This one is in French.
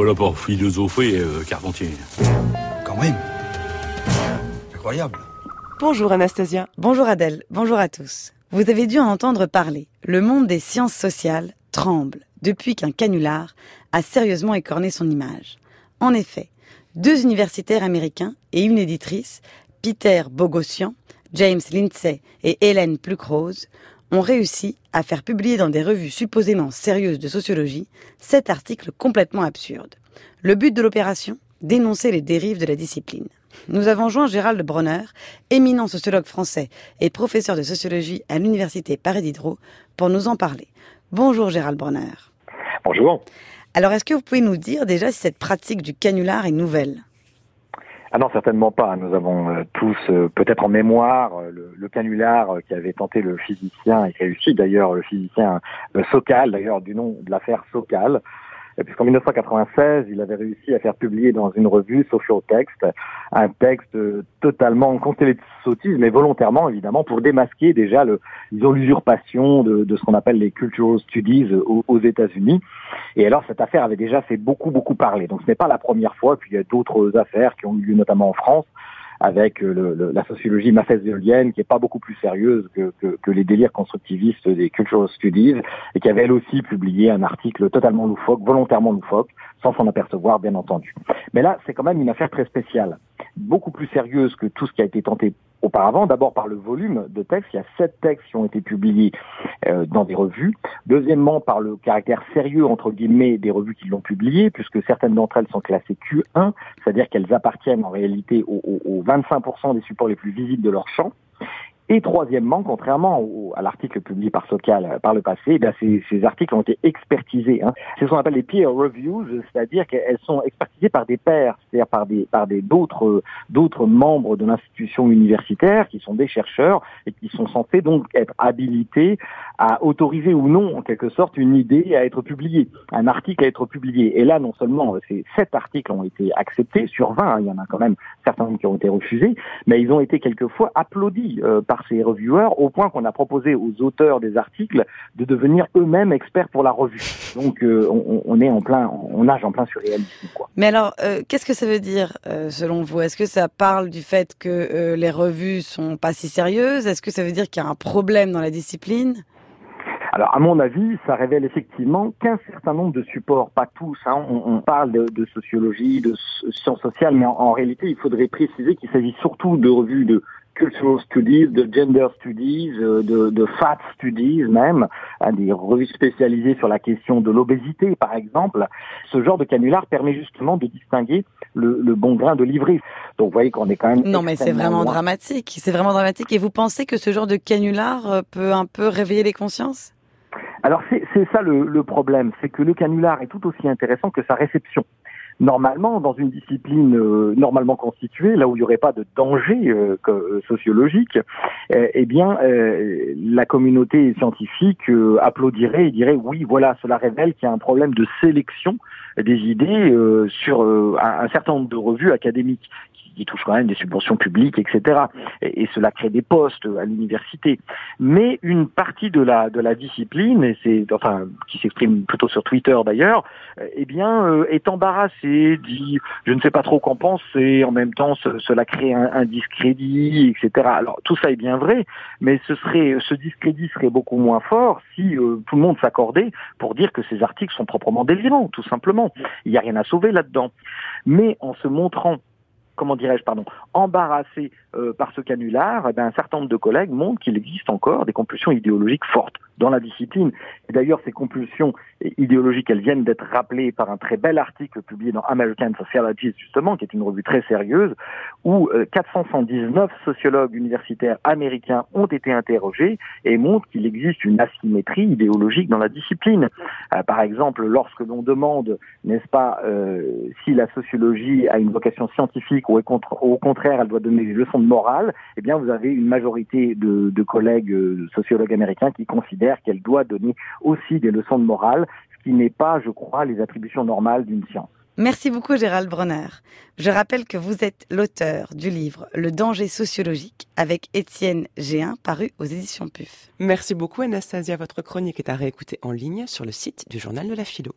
pas là pour philosopher, euh, Carpentier. Quand même. Incroyable. Bonjour Anastasia. Bonjour Adèle, bonjour à tous. Vous avez dû en entendre parler. Le monde des sciences sociales tremble depuis qu'un canular a sérieusement écorné son image. En effet, deux universitaires américains et une éditrice, Peter Bogossian, James Lindsay et Hélène Plucrose, ont réussi à faire publier dans des revues supposément sérieuses de sociologie cet article complètement absurde. Le but de l'opération? Dénoncer les dérives de la discipline. Nous avons joint Gérald Bronner, éminent sociologue français et professeur de sociologie à l'université Paris Diderot, pour nous en parler. Bonjour Gérald Bronner. Bonjour. Alors est-ce que vous pouvez nous dire déjà si cette pratique du canular est nouvelle? Ah non, certainement pas. Nous avons euh, tous euh, peut-être en mémoire euh, le, canular qui avait tenté le physicien et réussi d'ailleurs le physicien Sokal, d'ailleurs du nom de l'affaire Sokal, puisqu'en 1996, il avait réussi à faire publier dans une revue Social Text un texte totalement constellé de sottises, mais volontairement évidemment pour démasquer déjà l'usurpation de, ce qu'on appelle les cultural studies aux, aux États-Unis. Et alors cette affaire avait déjà fait beaucoup beaucoup parler. Donc ce n'est pas la première fois. Puis il y a d'autres affaires qui ont eu lieu notamment en France avec euh, le, la sociologie macédonienne qui est pas beaucoup plus sérieuse que, que, que, les délires constructivistes des Cultural Studies et qui avait elle aussi publié un article totalement loufoque, volontairement loufoque, sans s'en apercevoir bien entendu. Mais là, c'est quand même une affaire très spéciale, beaucoup plus sérieuse que tout ce qui a été tenté auparavant. D'abord par le volume de textes, il y a sept textes qui ont été publiés euh, dans des revues. Deuxièmement par le caractère sérieux entre guillemets des revues qui l'ont publié, puisque certaines d'entre elles sont classées Q1, c'est-à-dire qu'elles appartiennent en réalité aux, aux 25% des supports les plus visibles de leur champ. Et troisièmement, contrairement à l'article publié par Socal euh, par le passé, eh ces, articles ont été expertisés. Hein. C'est ce qu'on appelle les peer reviews, c'est-à-dire qu'elles sont expertisées par des pairs, c'est-à-dire par des par des d'autres d'autres membres de l'institution universitaire qui sont des chercheurs et qui sont censés donc être habilités à autoriser ou non en quelque sorte une idée à être publiée, un article à être publié. Et là, non seulement ces sept articles ont été acceptés sur 20, hein, il y en a quand même certains qui ont été refusés, mais ils ont été quelquefois applaudis euh, par ces reviewers au point qu'on a proposé aux auteurs des articles de devenir eux-mêmes experts pour la revue. Donc euh, on, est en plein, on nage en plein surréalisme. Quoi. Mais alors, euh, qu'est-ce que ça veut dire selon vous? Est-ce que ça parle du fait que les revues sont pas si sérieuses? Est-ce que ça veut dire qu'il y a un problème dans la discipline? Alors, à mon avis, ça révèle effectivement qu'un certain nombre de supports, pas tous, hein, on, parle de, sociologie, de sciences sociales, mais en réalité, il faudrait préciser qu'il s'agit surtout de revues de cultural studies, de gender studies, euh, de, de fat studies même, hein, des revues spécialisées sur la question de l'obésité par exemple. Ce genre de canular permet justement de distinguer le, le bon grain de livret. Donc vous voyez qu'on est quand même... Non mais c'est vraiment dramatique, c'est vraiment dramatique. Et vous pensez que ce genre de canular euh, peut un peu réveiller les consciences? Alors c'est ça le, le problème, c'est que le canular est tout aussi intéressant que sa réception. Normalement, dans une discipline euh, normalement constituée, là où il n'y aurait pas de danger euh, euh, sociologique, eh bien, la communauté scientifique applaudirait et dirait oui, voilà, cela révèle qu'il y a un problème de sélection des idées sur un, certain nombre de revues académiques qui touchent quand même des subventions publiques, etc. Et, cela crée des postes à l'université. Mais une partie de la de la discipline, c'est enfin qui s'exprime plutôt sur Twitter d'ailleurs, eh bien est embarrassée dit je ne sais pas trop qu'en penser, en même temps cela crée un, discrédit, etc. Alors tout ça est bien vrai, mais ce serait ce discrédit serait beaucoup moins fort si euh, tout le monde s'accordait pour dire que ces articles sont proprement délirants, tout simplement. Il n'y a rien à sauver là-dedans. Mais en se montrant comment dirais-je, pardon, embarrassé euh, par ce canular, eh ben, un certain nombre de collègues montrent qu'il existe encore des compulsions idéologiques fortes dans la discipline. Et d'ailleurs, ces compulsions idéologiques, elles viennent d'être rappelées par un très bel article publié dans American Sociology, justement, qui est une revue très sérieuse, où 419 euh, sociologues universitaires américains ont été interrogés et montrent qu'il existe une asymétrie idéologique dans la discipline. Euh, par exemple, lorsque l'on demande, n'est-ce pas, si la sociologie a une vocation scientifique ou au contraire elle doit donner des leçons de morale, eh bien vous avez une majorité de, de collègues euh, sociologues américains qui considèrent qu'elle doit donner aussi des leçons de morale, ce qui n'est pas, je crois, les attributions normales d'une science. Merci beaucoup Gérald Bronner. Je rappelle que vous êtes l'auteur du livre Le danger sociologique avec Étienne Géin paru aux éditions PUF. Merci beaucoup Anastasia. Votre chronique est à réécouter en ligne sur le site du journal de la philo.